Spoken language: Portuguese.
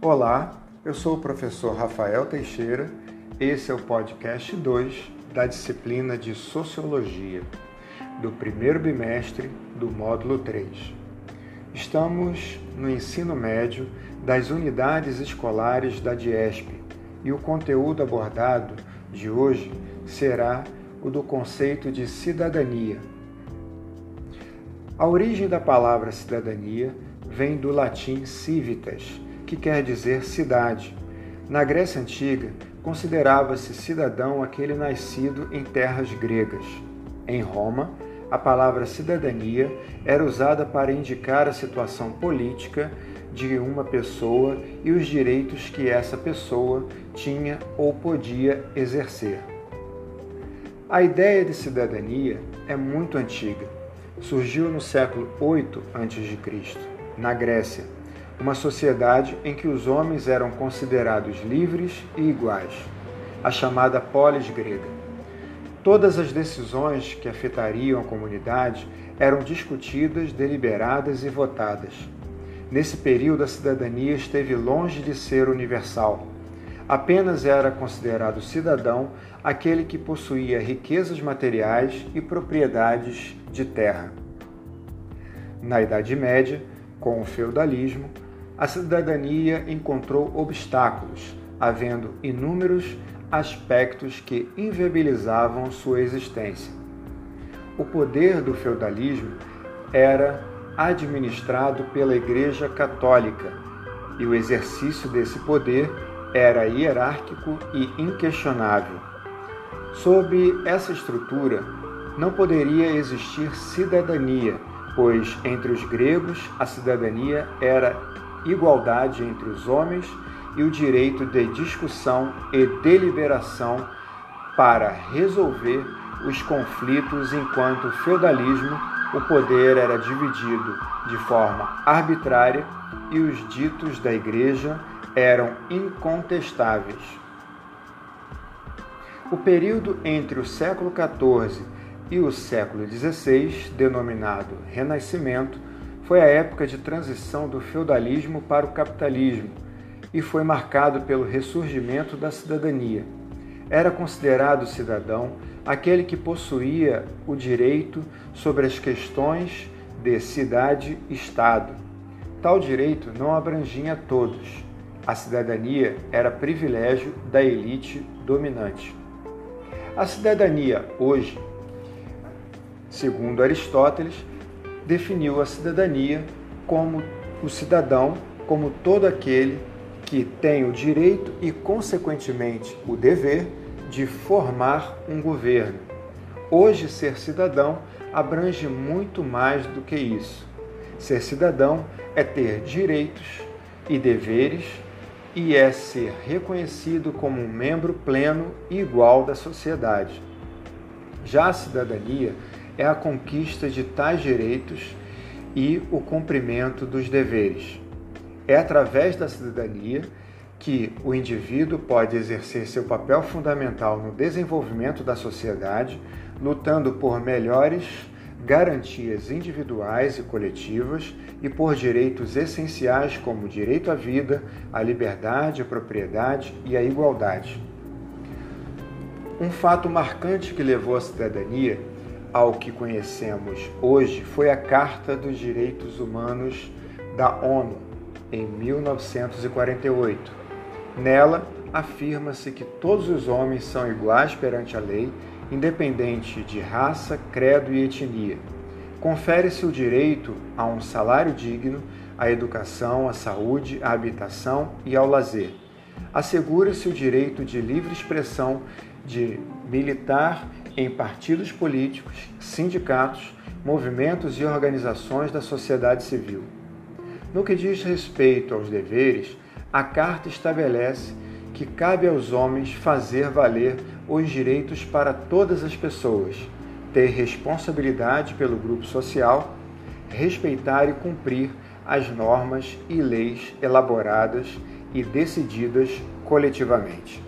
Olá, eu sou o professor Rafael Teixeira. Esse é o podcast 2 da disciplina de Sociologia, do primeiro bimestre do módulo 3. Estamos no ensino médio das unidades escolares da DIESP e o conteúdo abordado de hoje será o do conceito de cidadania. A origem da palavra cidadania vem do latim civitas, que quer dizer cidade. Na Grécia Antiga, considerava-se cidadão aquele nascido em terras gregas. Em Roma, a palavra cidadania era usada para indicar a situação política de uma pessoa e os direitos que essa pessoa tinha ou podia exercer. A ideia de cidadania é muito antiga. Surgiu no século 8 a.C., na Grécia uma sociedade em que os homens eram considerados livres e iguais, a chamada polis grega. Todas as decisões que afetariam a comunidade eram discutidas, deliberadas e votadas. Nesse período, a cidadania esteve longe de ser universal. Apenas era considerado cidadão aquele que possuía riquezas materiais e propriedades de terra. Na Idade Média, com o feudalismo, a cidadania encontrou obstáculos, havendo inúmeros aspectos que inviabilizavam sua existência. O poder do feudalismo era administrado pela Igreja Católica e o exercício desse poder era hierárquico e inquestionável. Sob essa estrutura, não poderia existir cidadania, pois entre os gregos a cidadania era igualdade entre os homens e o direito de discussão e deliberação para resolver os conflitos, enquanto o feudalismo o poder era dividido de forma arbitrária e os ditos da Igreja eram incontestáveis. O período entre o século XIV e o século XVI, denominado Renascimento, foi a época de transição do feudalismo para o capitalismo e foi marcado pelo ressurgimento da cidadania. Era considerado cidadão aquele que possuía o direito sobre as questões de cidade-estado. Tal direito não abrangia todos. A cidadania era privilégio da elite dominante. A cidadania, hoje, segundo Aristóteles, definiu a cidadania como o cidadão, como todo aquele que tem o direito e, consequentemente, o dever de formar um governo. Hoje, ser cidadão abrange muito mais do que isso. Ser cidadão é ter direitos e deveres e é ser reconhecido como um membro pleno e igual da sociedade. Já a cidadania é a conquista de tais direitos e o cumprimento dos deveres. É através da cidadania que o indivíduo pode exercer seu papel fundamental no desenvolvimento da sociedade, lutando por melhores garantias individuais e coletivas e por direitos essenciais como o direito à vida, à liberdade, à propriedade e à igualdade. Um fato marcante que levou a cidadania ao que conhecemos hoje foi a Carta dos Direitos Humanos da ONU, em 1948. Nela, afirma-se que todos os homens são iguais perante a lei, independente de raça, credo e etnia. Confere-se o direito a um salário digno, à educação, à saúde, à habitação e ao lazer. Assegura-se o direito de livre expressão de militar em partidos políticos, sindicatos, movimentos e organizações da sociedade civil. No que diz respeito aos deveres, a Carta estabelece que cabe aos homens fazer valer os direitos para todas as pessoas, ter responsabilidade pelo grupo social, respeitar e cumprir as normas e leis elaboradas e decididas coletivamente.